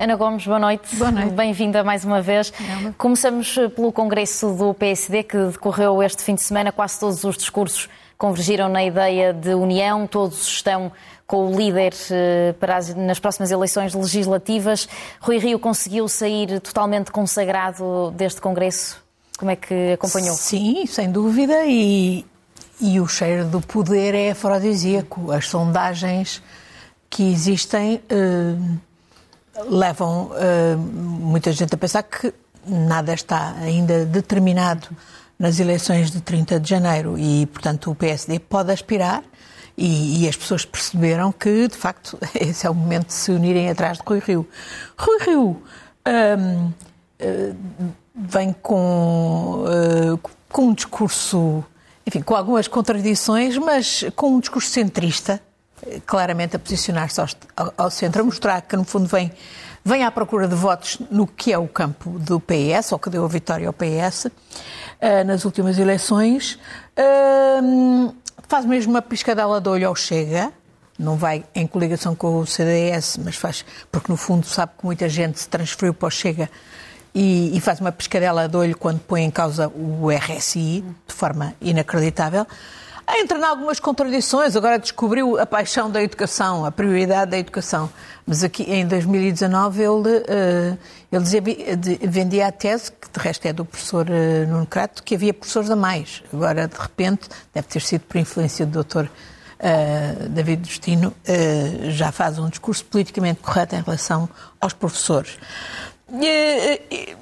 Ana Gomes, boa noite. Boa noite. Bem-vinda mais uma vez. Começamos pelo Congresso do PSD, que decorreu este fim de semana. Quase todos os discursos convergiram na ideia de união, todos estão com o líder eh, para as, nas próximas eleições legislativas. Rui Rio conseguiu sair totalmente consagrado deste Congresso? Como é que acompanhou? Sim, sem dúvida, e, e o cheiro do poder é afrodisíaco. As sondagens que existem eh, levam eh, muita gente a pensar que nada está ainda determinado nas eleições de 30 de janeiro e, portanto, o PSD pode aspirar e, e, as pessoas perceberam que, de facto, esse é o momento de se unirem atrás de Rui Rio. Rui Rio um, uh, vem com, uh, com um discurso, enfim, com algumas contradições, mas com um discurso centrista, claramente a posicionar-se ao, ao, centro, a mostrar que, no fundo, vem, vem à procura de votos no que é o campo do PS, ou que deu a vitória ao PS, uh, nas últimas eleições. Uh, faz mesmo uma piscadela de olho ao Chega, não vai em coligação com o CDS, mas faz, porque no fundo sabe que muita gente se transferiu para o Chega e, e, faz uma pescadela de olho quando põe em causa o RSI, de forma inacreditável. Entra em algumas contradições, agora descobriu a paixão da educação, a prioridade da educação. Mas aqui em 2019 ele, uh, ele dizia, vendia a tese, que de resto é do professor uh, Nuno Crato, que havia professores a mais. Agora, de repente, deve ter sido por influência do doutor uh, David Destino, uh, já faz um discurso politicamente correto em relação aos professores.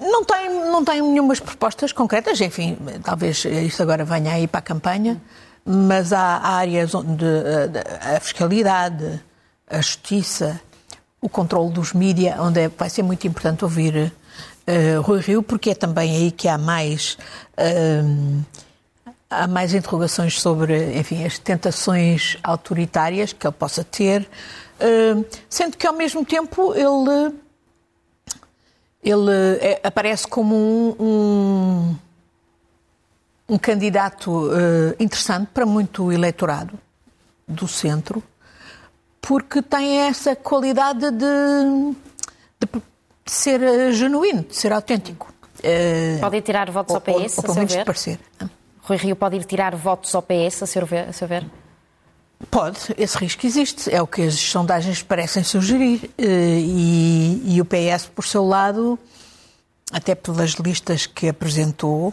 Não tem, não tem nenhumas propostas concretas, enfim, talvez isto agora venha aí para a campanha mas há áreas onde a fiscalidade, a justiça, o controle dos mídias, onde é, vai ser muito importante ouvir uh, Rui Rio, porque é também aí que há mais, uh, há mais interrogações sobre, enfim, as tentações autoritárias que ele possa ter, sendo que ao mesmo tempo ele, ele aparece como um, um um candidato uh, interessante para muito eleitorado do centro, porque tem essa qualidade de, de ser uh, genuíno, de ser autêntico. Uh, pode ir tirar votos ao PS, ou, ou, a seu ver? parecer. Rui Rio pode ir tirar votos ao PS, a seu ver? A seu ver? Pode, esse risco existe, é o que as sondagens parecem sugerir. E, e o PS, por seu lado, até pelas listas que apresentou,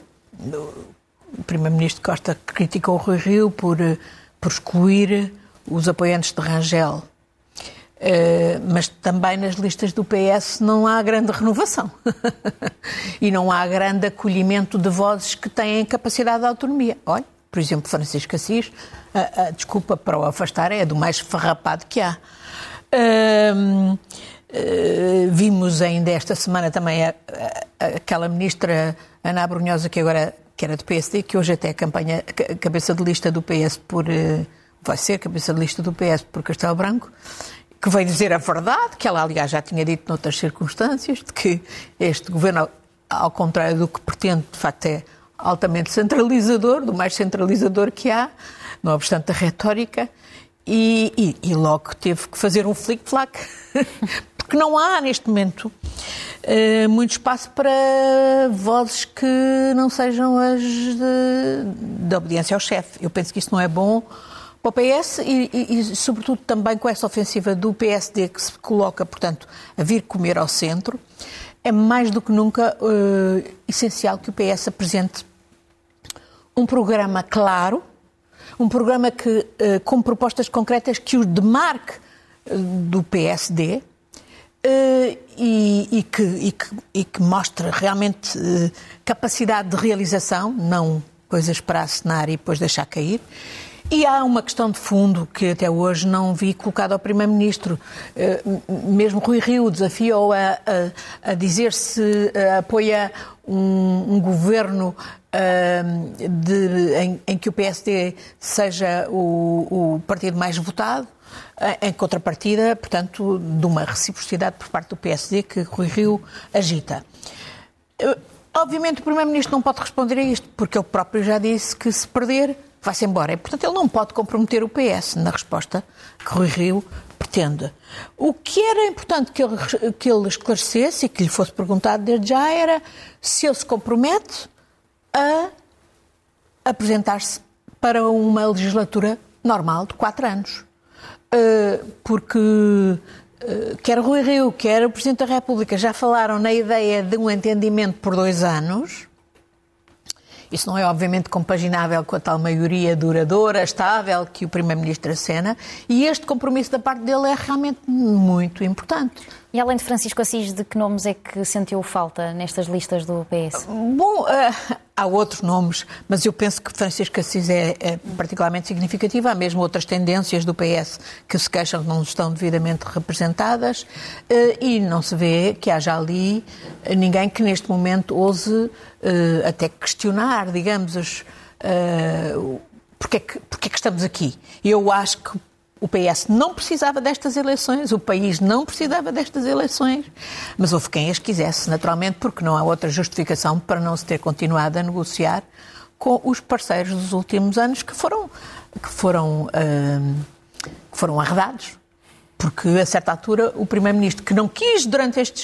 o Primeiro-Ministro Costa criticou o Rui Rio por, eh, por excluir os apoiantes de Rangel. Uh, mas também nas listas do PS não há grande renovação. e não há grande acolhimento de vozes que têm capacidade de autonomia. Olha, por exemplo, Francisco Assis, a, desculpa para o afastar é do mais farrapado que há. Uh, uh, vimos ainda esta semana também a, a, aquela ministra Ana Brunhosa, que agora que era do PSD, que hoje até é campanha, cabeça de lista do PS por. Eh, vai ser cabeça de lista do PS por Castelo Branco, que veio dizer a verdade, que ela, aliás, já tinha dito noutras circunstâncias, de que este governo, ao contrário do que pretende, de facto é altamente centralizador, do mais centralizador que há, não obstante a retórica, e, e, e logo teve que fazer um flic-flac, porque não há neste momento uh, muito espaço para vozes que não sejam as de obediência ao chefe. Eu penso que isso não é bom para o PS e, e, e, sobretudo, também com essa ofensiva do PSD que se coloca, portanto, a vir comer ao centro, é mais do que nunca uh, essencial que o PS apresente um programa claro, um programa que, uh, com propostas concretas que o demarque do PSD, Uh, e, e, que, e, que, e, que, mostra realmente uh, capacidade de realização, não coisas para assinar e depois deixar cair. E há uma questão de fundo que até hoje não vi colocada ao Primeiro-Ministro. Uh, mesmo Rui Rio desafiou a, a, a dizer se apoia um, um governo de, em, em, que o PSD seja o, o partido mais votado em contrapartida, portanto, de uma reciprocidade por parte do PSD que Rui Rio agita. Obviamente, o Primeiro-Ministro não pode responder a isto, porque ele próprio já disse que se perder, vai-se embora. E, portanto, ele não pode comprometer o PS na resposta que Rui Rio pretende. O que era importante que ele, que ele esclarecesse e que lhe fosse perguntado desde já era se ele se compromete a apresentar-se para uma legislatura normal de quatro anos. Uh, porque uh, quer Rui Rio, quer o Presidente da República já falaram na ideia de um entendimento por dois anos isso não é, obviamente, compaginável com a tal maioria duradoura, estável que o Primeiro-Ministro acena, e este compromisso da parte dele é realmente muito importante. E além de Francisco Assis, de que nomes é que sentiu falta nestas listas do PS? Bom, uh, há outros nomes, mas eu penso que Francisco Assis é, é, particularmente significativo. Há mesmo outras tendências do PS que se queixam que não estão devidamente representadas uh, e não se vê que haja ali ninguém que neste momento ouse uh, até questionar, digamos, os, uh, porque, é que, porque é que estamos aqui. Eu acho que o PS não precisava destas eleições, o país não precisava destas eleições, mas houve quem as quisesse, naturalmente, porque não há outra justificação para não se ter continuado a negociar com os parceiros dos últimos anos que foram, que foram, uh, que foram arredados. Porque, a certa altura, o Primeiro-Ministro, que não quis durante estes,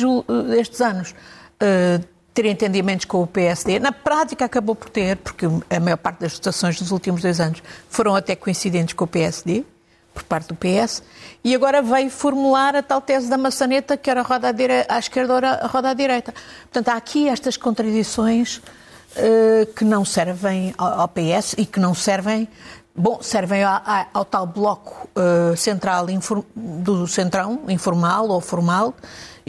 estes anos uh, ter entendimentos com o PSD. Na prática acabou por ter, porque a maior parte das votações dos últimos dois anos foram até coincidentes com o PSD, por parte do PS, e agora veio formular a tal tese da maçaneta, que era roda à, à esquerda ou a roda à direita. Portanto, há aqui estas contradições uh, que não servem ao, PS e que não servem Bom, servem ao, ao tal bloco uh, central do centrão, informal ou formal,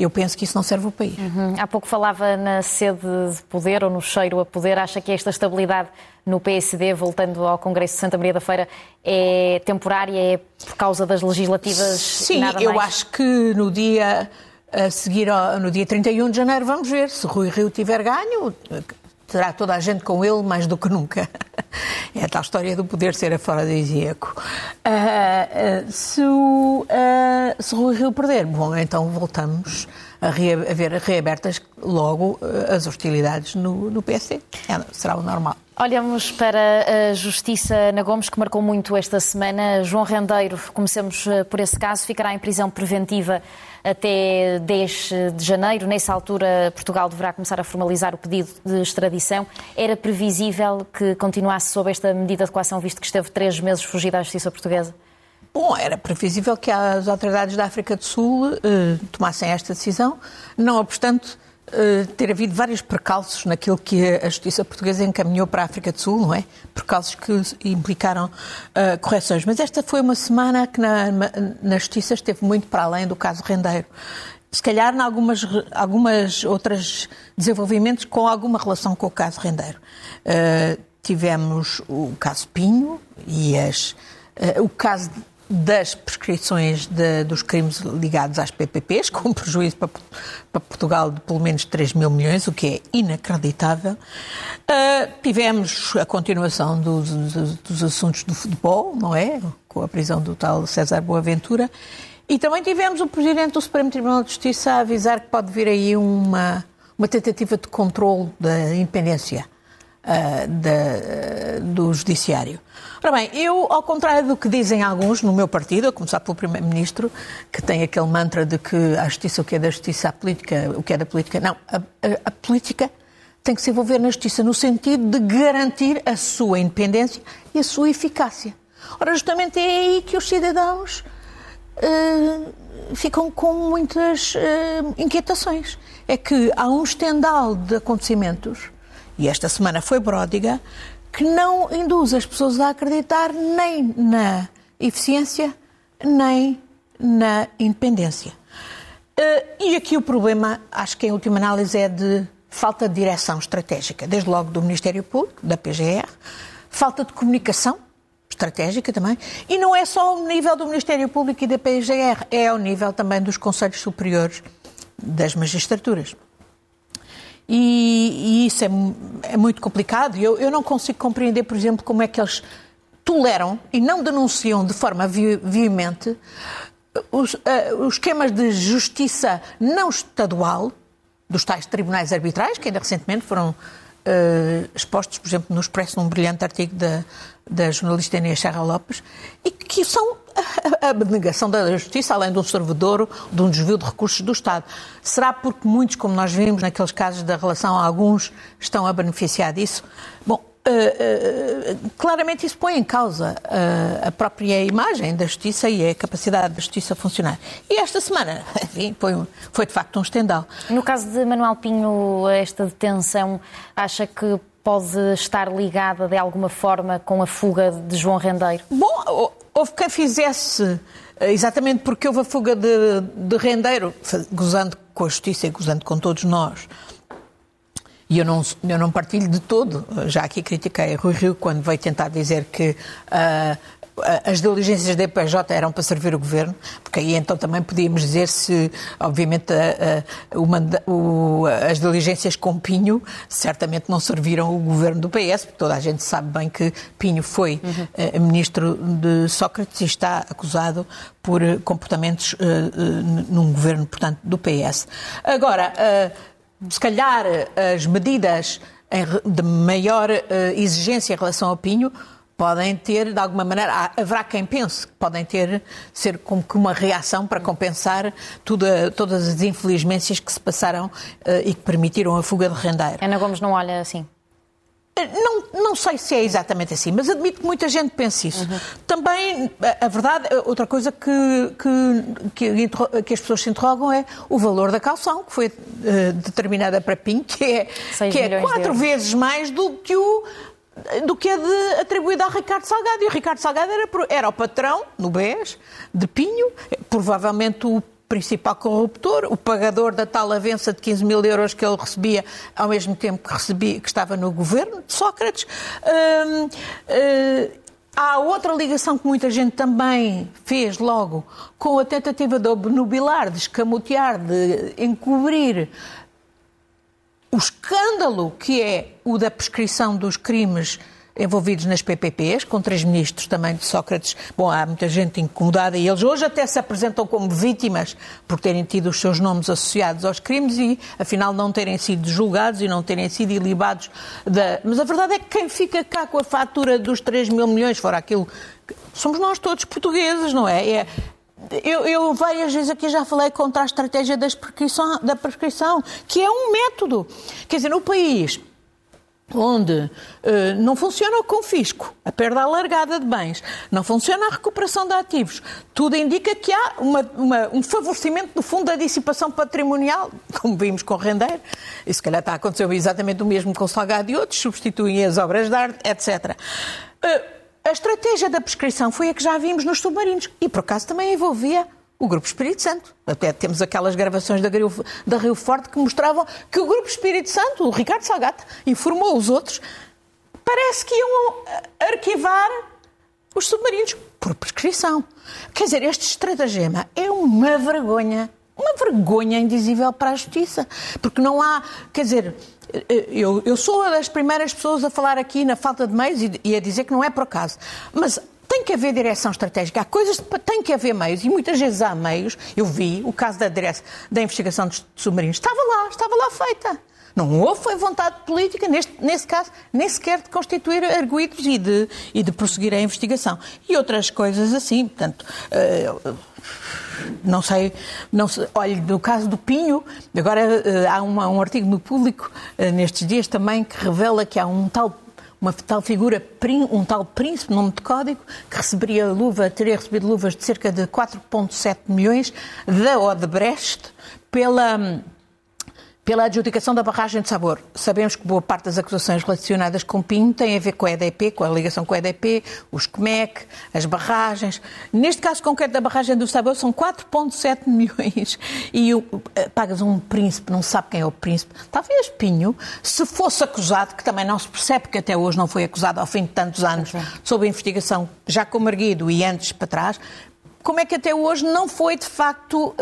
eu penso que isso não serve ao país. Uhum. Há pouco falava na sede de poder ou no cheiro a poder. Acha que esta estabilidade no PSD, voltando ao Congresso de Santa Maria da Feira, é temporária, é por causa das legislativas? Sim, eu acho que no dia a seguir, no dia 31 de janeiro, vamos ver se Rui Rio tiver ganho. Terá toda a gente com ele mais do que nunca. É a tal história do poder ser afrodisíaco. Uh, uh, se, uh, se o Rio perder, bom, então voltamos a, a ver reabertas logo as hostilidades no, no PSD. É, será o normal. Olhamos para a Justiça na Gomes, que marcou muito esta semana. João Rendeiro, comecemos por esse caso, ficará em prisão preventiva até 10 de janeiro. Nessa altura, Portugal deverá começar a formalizar o pedido de extradição. Era previsível que continuasse sob esta medida de coação, visto que esteve três meses fugido à justiça portuguesa? Bom, era previsível que as autoridades da África do Sul eh, tomassem esta decisão. Não obstante, eh, ter havido vários percalços naquilo que a justiça portuguesa encaminhou para a África do Sul, não é? Percalços que implicaram uh, correções. Mas esta foi uma semana que na, na justiça esteve muito para além do caso Rendeiro. Se calhar em algumas, algumas outras desenvolvimentos com alguma relação com o caso Rendeiro. Uh, tivemos o caso Pinho e as, uh, o caso das prescrições de, dos crimes ligados às PPPs, com um prejuízo para, para, Portugal de pelo menos 3 mil milhões, o que é inacreditável. Uh, tivemos a continuação dos, assuntos do futebol, não é? Com a prisão do tal César Boaventura. E também tivemos o Presidente do Supremo Tribunal de Justiça a avisar que pode vir aí uma, uma tentativa de controle da independência uh, do Judiciário. Ora bem, eu, ao contrário do que dizem alguns no meu partido, a começar pelo Primeiro-Ministro, que tem aquele mantra de que a justiça, o que é da justiça, a política, o que é da política. Não, a, a, a política tem que se envolver na justiça no sentido de garantir a sua independência e a sua eficácia. Ora, justamente é aí que os cidadãos uh, ficam com muitas uh, inquietações. É que há um estendal de acontecimentos e esta semana foi pródiga, que não induz as pessoas a acreditar nem na eficiência, nem na independência. Eh, e aqui o problema, acho que em última análise, é de falta de direção estratégica, desde logo do Ministério Público, da PGR, falta de comunicação estratégica também, e não é só o nível do Ministério Público e da PGR, é ao nível também dos Conselhos Superiores das Magistraturas. E, e isso é, é, muito complicado. Eu, eu não consigo compreender, por exemplo, como é que eles toleram e não denunciam de forma veemente os, uh, os esquemas de justiça não estadual dos tais tribunais arbitrais, que ainda recentemente foram uh, expostos, por exemplo, no Expresso, num brilhante artigo da, da jornalista Inês Serra Lopes, e que são a abnegação da justiça, além de um servidor, de um desvio de recursos do Estado. Será porque muitos, como nós vimos naqueles casos da relação, alguns estão a beneficiar disso? Bom, Uh, uh, claramente isso põe em causa uh, a própria imagem da justiça e a capacidade da justiça funcionar. E esta semana, enfim, foi, foi de facto um estendal. No caso de Manuel Pinho, esta detenção, acha que pode estar ligada de alguma forma com a fuga de João Rendeiro? Bom, houve quem fizesse, exatamente porque houve a fuga de, de Rendeiro, gozando com a justiça e gozando com todos nós, e eu não, eu não partilho de todo. Já aqui critiquei Rui Rio quando veio tentar dizer que uh, as diligências da EPJ eram para servir o governo, porque aí então também podíamos dizer se, obviamente, o, o, as diligências com Pinho certamente não serviram o governo do PS, porque toda a gente sabe bem que Pinho foi uhum. uh, ministro de Sócrates e está acusado por comportamentos num governo, portanto, do PS. Agora se calhar as medidas de maior eh, exigência em relação ao Pinho podem ter, de alguma maneira, haverá quem pense que podem ter, ser como que uma reação para compensar tudo, todas as infelizmências que se passaram e que permitiram a fuga de rendeiro. Ana Gomes não olha assim? Não, não sei se é exatamente assim, mas admito que muita gente pense isso. Uhum. Também, a, a, verdade, outra coisa que, que, que, que, as pessoas se interrogam é o valor da calção, que foi uh, determinada para PIN, que é, que é quatro vezes mais do que o do que a de, atribuída a Ricardo Salgado. E o Ricardo Salgado era, era o patrão, no BES, de Pinho, provavelmente o principal corruptor, o pagador da tal avença de 15 mil euros que ele recebia ao mesmo tempo que, recebia, que estava no governo de Sócrates. Hum, hum, há outra ligação que muita gente também fez logo com a tentativa de obnubilar, de escamotear, de encobrir o escândalo que é o da prescrição dos crimes envolvidos nas PPPs, com três ministros também de Sócrates. Bom, há muita gente incomodada e eles hoje até se apresentam como vítimas por terem tido os seus nomes associados aos crimes e, afinal, não terem sido julgados e não terem sido ilibados. Da... Mas a verdade é que quem fica cá com a fatura dos 3 mil milhões, fora aquilo, somos nós todos portugueses, não é? é... Eu, eu, várias vezes aqui já falei contra a estratégia prescrição, da prescrição, que é um método. Quer dizer, no país onde uh, não funciona o confisco, a perda alargada de bens, não funciona a recuperação de ativos, tudo indica que há uma, uma, um favorecimento do fundo da dissipação patrimonial, como vimos com o Rendeiro, e se calhar está a acontecer exatamente o mesmo com o Salgado e outros, substituem as obras de arte, etc. Uh, a estratégia da prescrição foi a que já vimos nos submarinos, e por acaso também envolvia o Grupo Espírito Santo. Até temos aquelas gravações da Rio, da Rio Forte que mostravam que o Grupo Espírito Santo, o Ricardo Salgado, informou os outros, parece que iam arquivar os submarinos por prescrição. Quer dizer, este estratagema é uma vergonha, uma vergonha indizível para a justiça, porque não há, quer dizer, eu, eu sou uma das primeiras pessoas a falar aqui na falta de meios e, e a dizer que não é por acaso, mas tem que haver direção estratégica, há coisas tem que haver meios, e muitas vezes há meios. Eu vi o caso da, direção, da investigação de submarinos, estava lá, estava lá feita. Não houve foi vontade política, neste, nesse caso, nem sequer de constituir arguídos e de, e de prosseguir a investigação. E outras coisas assim, portanto. Uh, não sei, não sei, no caso do Pinho, agora uh, há uma, um artigo no público uh, nestes dias também que revela que há um tal uma tal figura, um tal príncipe, nome de código, que receberia luva, teria recebido luvas de cerca de 4,7 milhões da Odebrecht pela pela adjudicação da barragem de Sabor. Sabemos que boa parte das acusações relacionadas com Pinho tem a ver com a EDP, com a ligação com a EDP, os CMEC, as barragens. Neste caso concreto da barragem do Sabor são 4,7 milhões e eh, pagas um príncipe, não sabe quem é o príncipe. Talvez Pinho, se fosse acusado, que também não se percebe que até hoje não foi acusado ao fim de tantos anos, sob a investigação já com Marguido e antes para trás, como é que até hoje não foi de facto uh,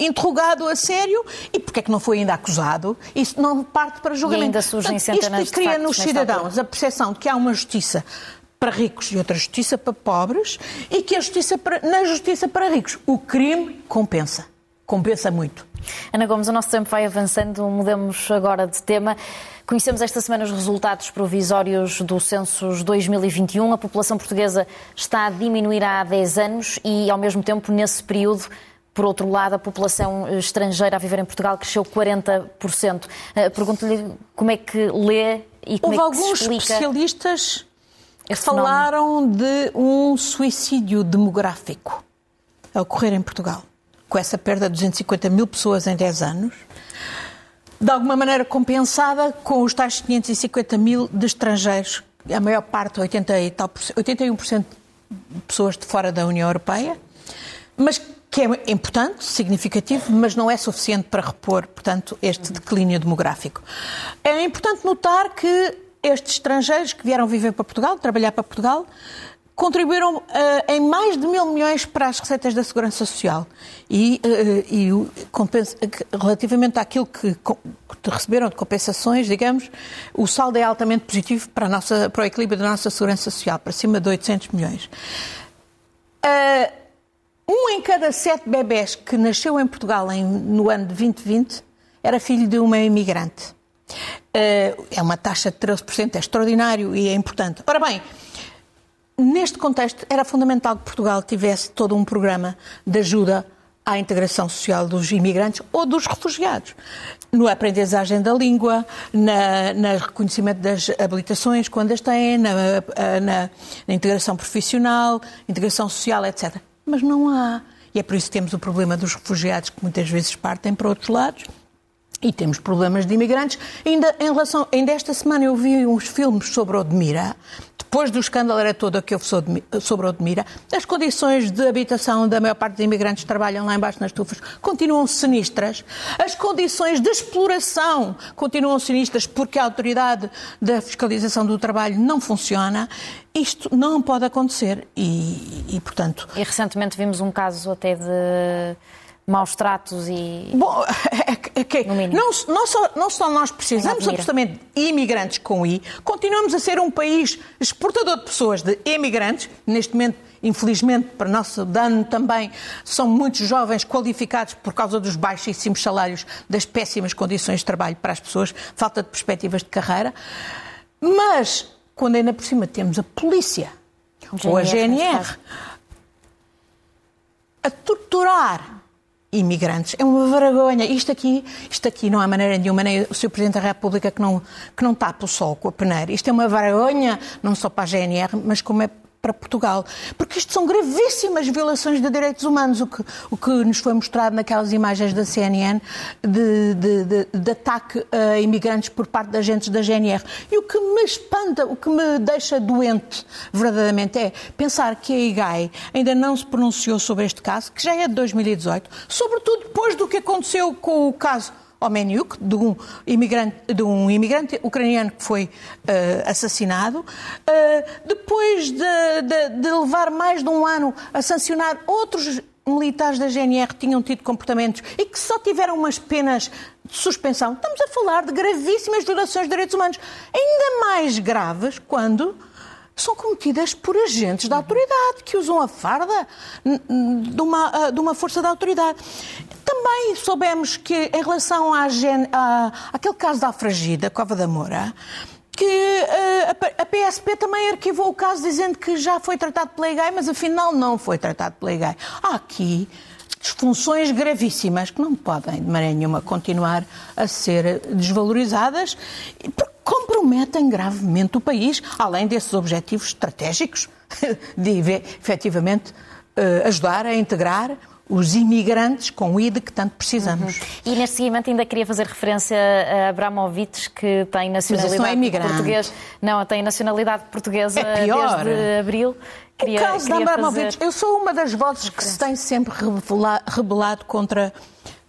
interrogado a sério e porque é que não foi ainda acusado? Isso não parte para julgamento. E ainda surgem Portanto, Isto cria nos cidadãos a percepção de que há uma justiça para ricos e outra justiça para pobres e que a justiça para, na justiça para ricos o crime compensa compensa muito. Ana Gomes, o nosso tempo vai avançando, mudamos agora de tema. Conhecemos esta semana os resultados provisórios do Census 2021. A população portuguesa está a diminuir há 10 anos e, ao mesmo tempo, nesse período, por outro lado, a população estrangeira a viver em Portugal cresceu 40%. Eh, pergunto-lhe como é que lê e como Houve é que alguns se explica especialistas que falaram de um suicídio demográfico a ocorrer em Portugal, com essa perda de 250 mil pessoas em 10 anos, de alguma maneira compensada com os tais 550 mil de estrangeiros, a maior parte, 80 e tal, 81% de pessoas de fora da União Europeia, mas que é importante, significativo, mas não é suficiente para repor, portanto, este declínio demográfico. É importante notar que estes estrangeiros que vieram viver para Portugal, trabalhar para Portugal, contribuíram uh, em mais de mil milhões para as receitas da Segurança Social. E, uh, e compensa, relativamente àquilo que, que, receberam de compensações, digamos, o saldo é altamente positivo para, nossa, para o equilíbrio da nossa Segurança Social, para cima de 800 milhões. Uh, um em cada sete bebés que nasceu em Portugal em, no ano de 2020 era filho de uma imigrante. É uma taxa de 13%, é extraordinário e é importante. Ora bem, neste contexto era fundamental que Portugal tivesse todo um programa de ajuda à integração social dos imigrantes ou dos refugiados. No aprendizagem da língua, na, reconhecimento das habilitações, quando as têm, na, na, na integração profissional, integração social, etc mas não há. E é por isso que temos o problema dos refugiados que muitas vezes partem para outros lados. E temos problemas de imigrantes. Ainda, em relação, ainda esta semana eu vi uns filmes sobre Odmira, depois do escândalo era todo que houve sobre Odmira, as condições de habitação da maior parte dos imigrantes que trabalham lá embaixo nas estufas continuam sinistras, as condições de exploração continuam sinistras porque a autoridade da fiscalização do trabalho não funciona. Isto não pode acontecer e, e portanto... E recentemente vimos um caso até de maus tratos e. Bom, é, é que não, não, só, não só nós precisamos absolutamente de imigrantes com I, continuamos a ser um país exportador de pessoas, de imigrantes, neste momento. Infelizmente, para nosso dano também, são muitos jovens qualificados por causa dos baixíssimos salários, das péssimas condições de trabalho para as pessoas, falta de perspectivas de carreira. Mas, quando ainda por cima temos a polícia ou a GNR a torturar imigrantes. É uma vergonha. Isto aqui, isto aqui não há maneira nenhuma, nem o Sr. Presidente da República que não, que não tapa o sol com a peneira. Isto é uma vergonha, não só para a GNR, mas como é para Portugal. Porque isto são gravíssimas violações de direitos humanos, o que, o que nos foi mostrado naquelas imagens da CNN de, de, de, de ataque a imigrantes por parte de agentes da GNR. E o que me espanta, o que me deixa doente, verdadeiramente, é pensar que a IGAI ainda não se pronunciou sobre este caso, que já é de 2018, sobretudo depois do que aconteceu com o caso Omeniuk, de um imigrante, de um imigrante ucraniano que foi uh, assassinado, uh, depois de, de, de levar mais de um ano a sancionar outros militares da GNR tinham tido comportamentos e que só tiveram umas penas de suspensão. Estamos a falar de gravíssimas violações de direitos humanos, ainda mais graves quando são cometidas por agentes da autoridade que usam a farda de uma, de uma força da autoridade. Também soubemos que, em relação à, à, àquele caso da Afragida, Cova da Moura, que uh, a PSP também arquivou o caso dizendo que já foi tratado pela IGAI, mas afinal não foi tratado pela IGAI. Há aqui disfunções gravíssimas que não podem, de maneira nenhuma, continuar a ser desvalorizadas, porque comprometem gravemente o país, além desses objetivos estratégicos de efetivamente uh, ajudar a integrar os imigrantes com ID que tanto precisamos. Uhum. E neste seguimento ainda queria fazer referência a Abramovich, que tem nacionalidade não é portuguesa. Não, tem nacionalidade portuguesa é pior. desde abril. Queria, o caso da Abramovich, eu sou uma das vozes que se tem sempre rebelado contra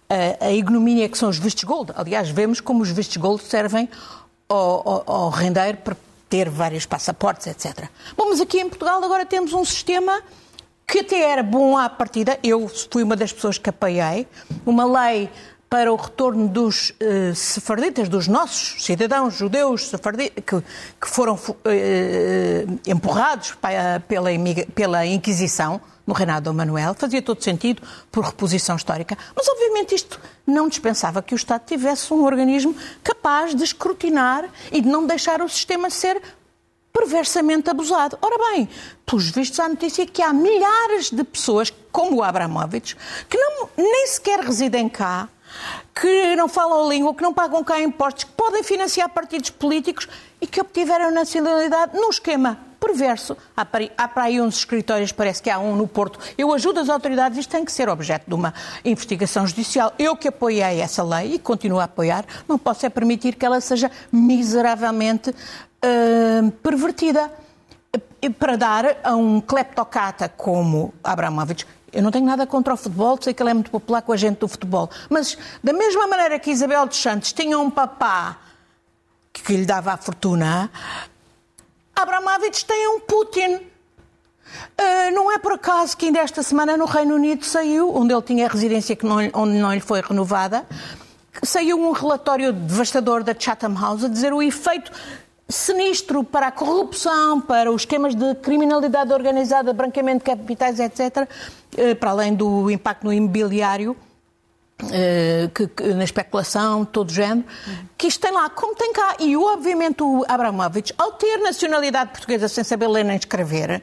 a, a ignomínia que são os vistos gold. Aliás, vemos como os vistos gold servem ao, ao, ao rendeiro para ter vários passaportes, etc. Bom, mas aqui em Portugal agora temos um sistema que até era bom à partida, eu fui uma das pessoas que apoiei, uma lei para o retorno dos uh, sefarditas, dos nossos cidadãos judeus sefarditas, que, que foram uh, empurrados pela, pela Inquisição, no reinado do Manuel, fazia todo sentido por reposição histórica, mas obviamente isto não dispensava que o Estado tivesse um organismo capaz de escrutinar e de não deixar o sistema ser perversamente abusado. Ora bem, pelos vistos há notícia que há milhares de pessoas, como o Abramovich, que não, nem sequer residem cá, que não falam a língua, que não pagam cá impostos, que podem financiar partidos políticos e que obtiveram nacionalidade num esquema perverso. Há para, aí uns escritórios, parece que há um no Porto. Eu ajudo as autoridades, isto tem que ser objeto de uma investigação judicial. Eu que apoiei essa lei e continuo a apoiar, não posso é permitir que ela seja miseravelmente uh, pervertida para dar a um cleptocata como Abramovich eu não tenho nada contra o futebol, sei que ele é muito popular com a gente do futebol. Mas, da mesma maneira que Isabel dos Santos tinha um papá que lhe dava a fortuna, Abramovich tem um Putin. Uh, não é por acaso que ainda esta semana no Reino Unido saiu, onde ele tinha residência que não, onde não lhe foi renovada, saiu um relatório devastador da Chatham House a dizer o efeito sinistro para a corrupção, para os esquemas de criminalidade organizada, branqueamento de capitais, etc., eh, para além do impacto no imobiliário, eh, que, que, na especulação, todo o género, que isto tem lá, como tem cá. E obviamente o Abramovich, ao ter nacionalidade portuguesa sem saber ler nem escrever,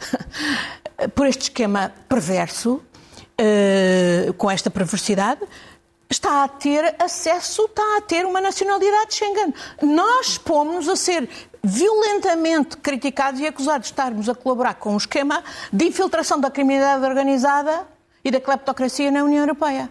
por este esquema perverso, eh, com esta perversidade, está a ter acesso, está a ter uma nacionalidade Schengen. Nós pomos a ser violentamente criticados e acusados de estarmos a colaborar com um esquema de infiltração da criminalidade organizada e da cleptocracia na União Europeia.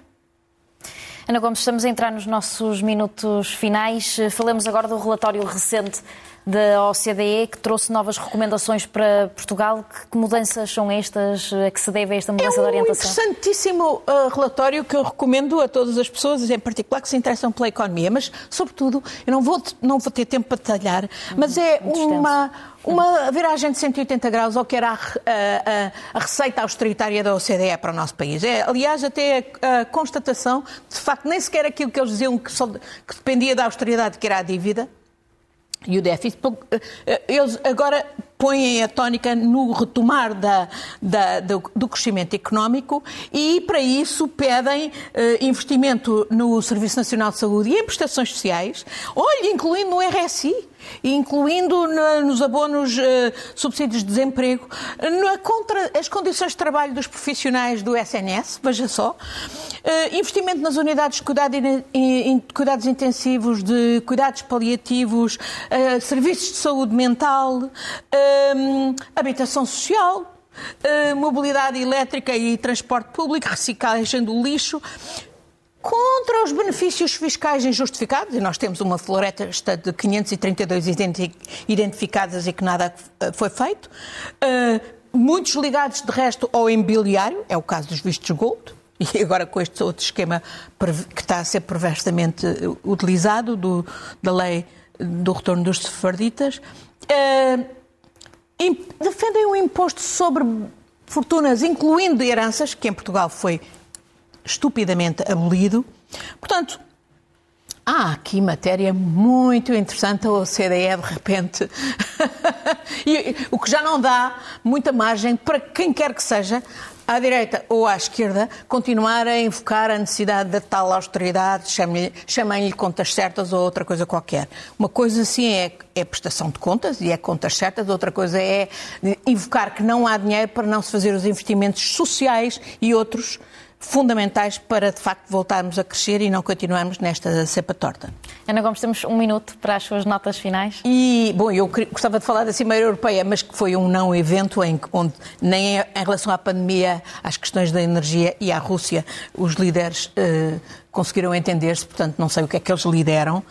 Ana Gomes, estamos a entrar nos nossos minutos finais. Falamos agora do relatório recente da OCDE que trouxe novas recomendações para Portugal. Que mudanças são estas? A que se deve a esta mudança é um de orientação? interessantíssimo uh, relatório que eu recomendo a todas as pessoas, em particular que se interessam pela economia, mas, sobretudo, eu não vou, não vou ter tempo para detalhar, mas é uma, uma viragem de 180 graus ao que era a, a, a, receita austeritária da OCDE para o nosso país. É, aliás, até a, a constatação, de facto, nem sequer aquilo que eles diziam que, só, que dependia da austeridade, que era a dívida, e o déficit, eh, eh, eles agora põem a tónica no retomar da, da, do, crescimento económico e, para isso, pedem eh, investimento no Serviço Nacional de Saúde e em prestações sociais, olha, incluindo no RSI incluindo nos abonos uh, subsídios de desemprego, contra as condições de trabalho dos profissionais do SNS, veja só, uh, investimento nas unidades de cuidado in, cuidados intensivos, de cuidados paliativos, uh, serviços de saúde mental, habitação social, mobilidade elétrica e transporte público, reciclagem do lixo, contra os benefícios fiscais injustificados, e nós temos uma floresta de 532 identificadas e que nada eh, foi feito, uh, muitos ligados, de resto, ao imobiliário, é o caso dos vistos gold, e agora com este outro esquema que está a ser perversamente utilizado, do, da lei do retorno dos sefarditas, uh, defendem um imposto sobre fortunas, incluindo heranças, que em Portugal foi estupidamente abolido. Portanto, há aqui matéria muito interessante a OCDE, de repente, e, o que já não dá muita margem para quem quer que seja, à direita ou à esquerda, continuar a invocar a necessidade de tal austeridade, chamem-lhe contas certas ou outra coisa qualquer. Uma coisa assim é, é prestação de contas e é contas certas, outra coisa é invocar que não há dinheiro para não se fazer os investimentos sociais e outros fundamentais para, de facto, voltarmos a crescer e não continuarmos nesta cepa torta. Ana Gomes, temos um minuto para as suas notas finais. E, bom, eu gostava de falar da Cimeira Europeia, mas que foi um não evento em, onde, nem em relação à pandemia, às questões da energia e à Rússia, os líderes eh, conseguiram entender-se, portanto, não sei o que é que eles lideram.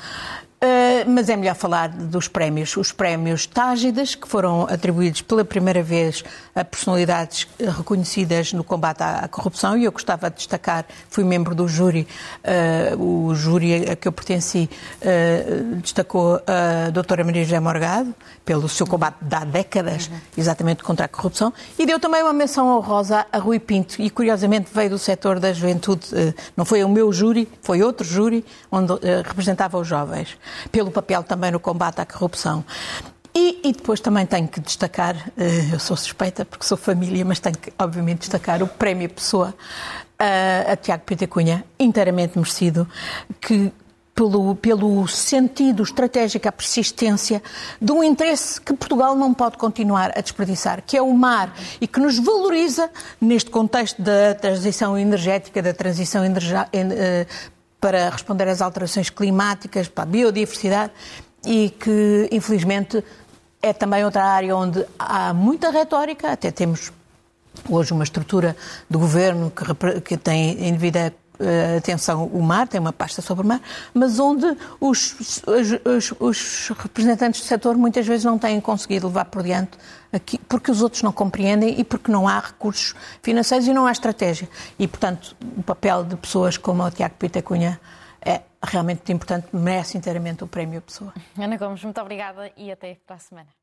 Uh, mas é melhor falar dos prémios. Os prémios Tágidas, que foram atribuídos pela primeira vez a personalidades reconhecidas no combate à, corrupção, e eu gostava de destacar, fui membro do júri, uh, o júri a que eu pertenci uh, destacou a doutora Maria José Morgado, pelo seu combate de há décadas, exatamente contra a corrupção, e deu também uma menção honrosa a Rui Pinto, e curiosamente veio do setor da juventude, não foi o meu júri, foi outro júri, onde representava os jovens pelo papel também no combate à corrupção. E, e, depois também tenho que destacar, uh, eu sou suspeita porque sou família, mas tenho que, obviamente, destacar o Prémio Pessoa uh, a Tiago Pita Cunha, inteiramente merecido, que pelo, pelo sentido estratégico, a persistência de um interesse que Portugal não pode continuar a desperdiçar, que é o mar, e que nos valoriza neste contexto da transição energética, da transição eh, para responder às alterações climáticas, para a biodiversidade, e que, infelizmente, é também outra área onde há muita retórica, até temos hoje uma estrutura do governo que, que tem em devida atenção o mar, tem uma pasta sobre o mar, mas onde os, os, os, representantes do setor muitas vezes não têm conseguido levar por diante aqui, porque os outros não compreendem e porque não há recursos financeiros e não há estratégia. E, portanto, o papel de pessoas como o Tiago Pita Cunha é realmente importante, merece inteiramente o prémio Pessoa. Ana Gomes, muito obrigada e até para a semana.